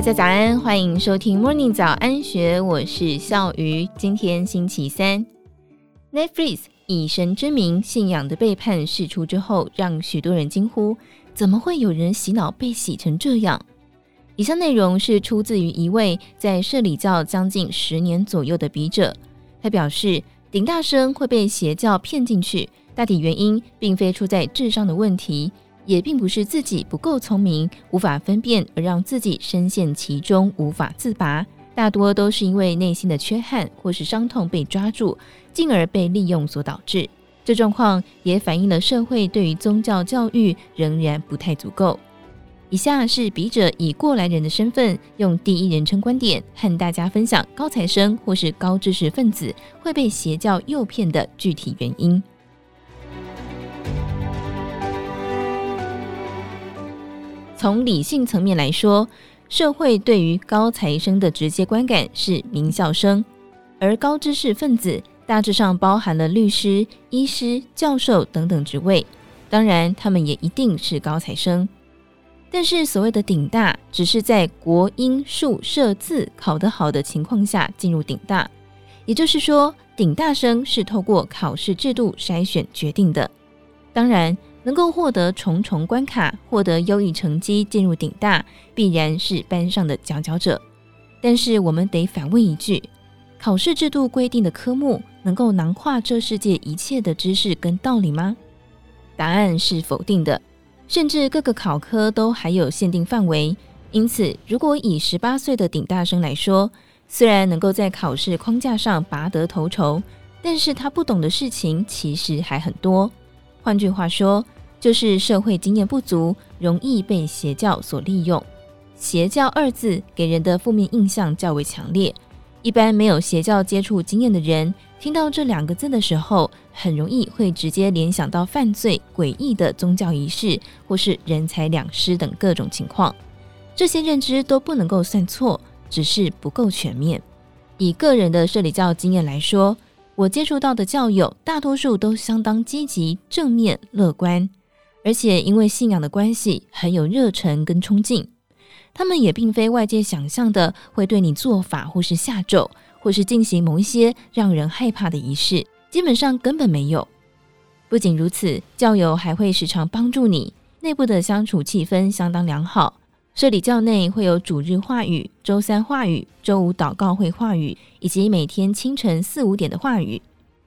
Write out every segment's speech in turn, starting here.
大家早安，欢迎收听 Morning 早安学，我是笑鱼。今天星期三，Netflix 以神之名信仰的背叛释出之后，让许多人惊呼：怎么会有人洗脑被洗成这样？以上内容是出自于一位在社理教将近十年左右的笔者，他表示，顶大声会被邪教骗进去，大体原因并非出在智商的问题。也并不是自己不够聪明，无法分辨而让自己深陷其中无法自拔，大多都是因为内心的缺憾或是伤痛被抓住，进而被利用所导致。这状况也反映了社会对于宗教教育仍然不太足够。以下是笔者以过来人的身份，用第一人称观点和大家分享高材生或是高知识分子会被邪教诱骗的具体原因。从理性层面来说，社会对于高材生的直接观感是名校生，而高知识分子大致上包含了律师、医师、教授等等职位，当然他们也一定是高材生。但是所谓的顶大，只是在国英数社字考得好的情况下进入顶大，也就是说，顶大生是透过考试制度筛选决定的，当然。能够获得重重关卡，获得优异成绩进入顶大，必然是班上的佼佼者。但是我们得反问一句：考试制度规定的科目能够囊括这世界一切的知识跟道理吗？答案是否定的，甚至各个考科都还有限定范围。因此，如果以十八岁的顶大生来说，虽然能够在考试框架上拔得头筹，但是他不懂的事情其实还很多。换句话说，就是社会经验不足，容易被邪教所利用。邪教二字给人的负面印象较为强烈，一般没有邪教接触经验的人，听到这两个字的时候，很容易会直接联想到犯罪、诡异的宗教仪式，或是人财两失等各种情况。这些认知都不能够算错，只是不够全面。以个人的社理教经验来说。我接触到的教友，大多数都相当积极、正面、乐观，而且因为信仰的关系，很有热忱跟冲劲。他们也并非外界想象的会对你做法，或是下咒，或是进行某一些让人害怕的仪式，基本上根本没有。不仅如此，教友还会时常帮助你，内部的相处气氛相当良好。这里教内会有主日话语、周三话语、周五祷告会话语，以及每天清晨四五点的话语。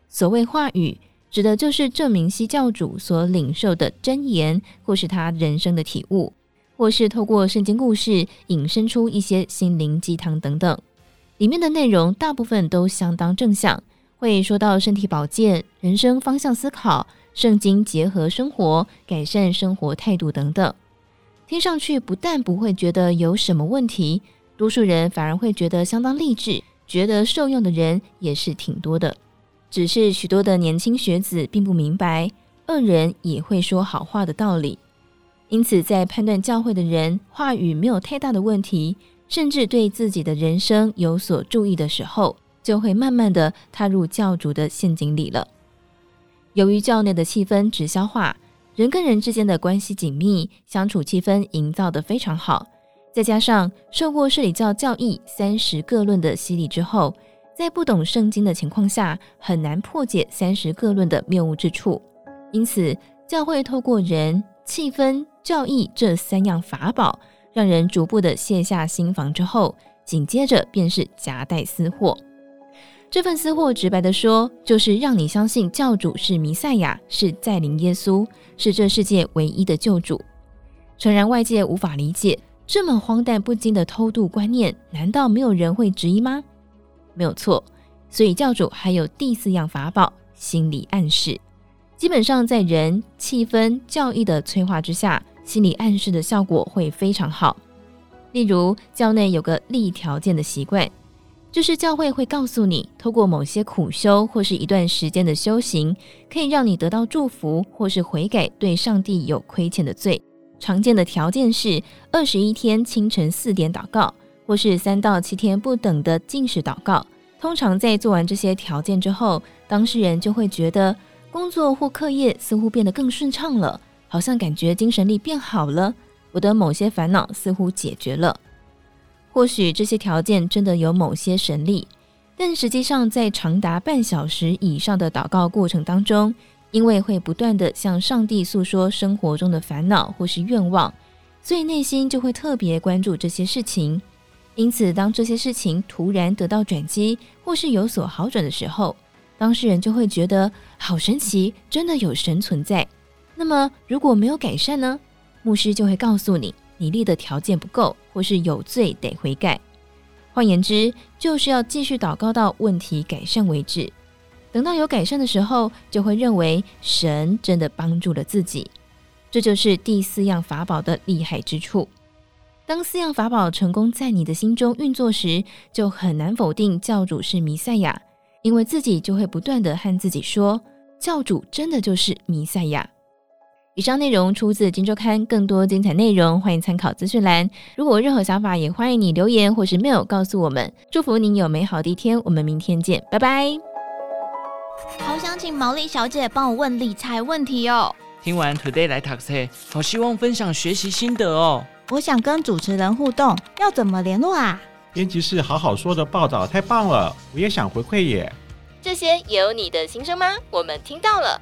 所谓话语，指的就是郑明熙教主所领受的真言，或是他人生的体悟，或是透过圣经故事引申出一些心灵鸡汤等等。里面的内容大部分都相当正向，会说到身体保健、人生方向思考、圣经结合生活、改善生活态度等等。听上去不但不会觉得有什么问题，多数人反而会觉得相当励志，觉得受用的人也是挺多的。只是许多的年轻学子并不明白恶人也会说好话的道理，因此在判断教会的人话语没有太大的问题，甚至对自己的人生有所注意的时候，就会慢慢的踏入教主的陷阱里了。由于教内的气氛直销化。人跟人之间的关系紧密，相处气氛营造得非常好。再加上受过社理教教义三十各论的洗礼之后，在不懂圣经的情况下，很难破解三十各论的谬误之处。因此，教会透过人、气氛、教义这三样法宝，让人逐步的卸下心防之后，紧接着便是夹带私货。这份私货，直白的说，就是让你相信教主是弥赛亚，是再临耶稣，是这世界唯一的救主。诚然，外界无法理解这么荒诞不经的偷渡观念，难道没有人会质疑吗？没有错，所以教主还有第四样法宝——心理暗示。基本上，在人、气氛、教义的催化之下，心理暗示的效果会非常好。例如，教内有个立条件的习惯。就是教会会告诉你，透过某些苦修或是一段时间的修行，可以让你得到祝福，或是悔改对上帝有亏欠的罪。常见的条件是二十一天清晨四点祷告，或是三到七天不等的禁食祷告。通常在做完这些条件之后，当事人就会觉得工作或课业似乎变得更顺畅了，好像感觉精神力变好了，我的某些烦恼似乎解决了。或许这些条件真的有某些神力，但实际上在长达半小时以上的祷告过程当中，因为会不断地向上帝诉说生活中的烦恼或是愿望，所以内心就会特别关注这些事情。因此，当这些事情突然得到转机或是有所好转的时候，当事人就会觉得好神奇，真的有神存在。那么，如果没有改善呢？牧师就会告诉你，你立的条件不够，或是有罪得悔改。换言之，就是要继续祷告到问题改善为止。等到有改善的时候，就会认为神真的帮助了自己。这就是第四样法宝的厉害之处。当四样法宝成功在你的心中运作时，就很难否定教主是弥赛亚，因为自己就会不断地和自己说：教主真的就是弥赛亚。以上内容出自《金周刊》，更多精彩内容欢迎参考资讯栏。如果有任何想法，也欢迎你留言或是 mail 告诉我们。祝福您有美好的一天，我们明天见，拜拜。好想请毛利小姐帮我问理财问题哦。听完 Today 来 Taxi，，好希望分享学习心得哦。我想跟主持人互动，要怎么联络啊？编辑室好好说的报道太棒了，我也想回馈耶。这些有你的心声吗？我们听到了，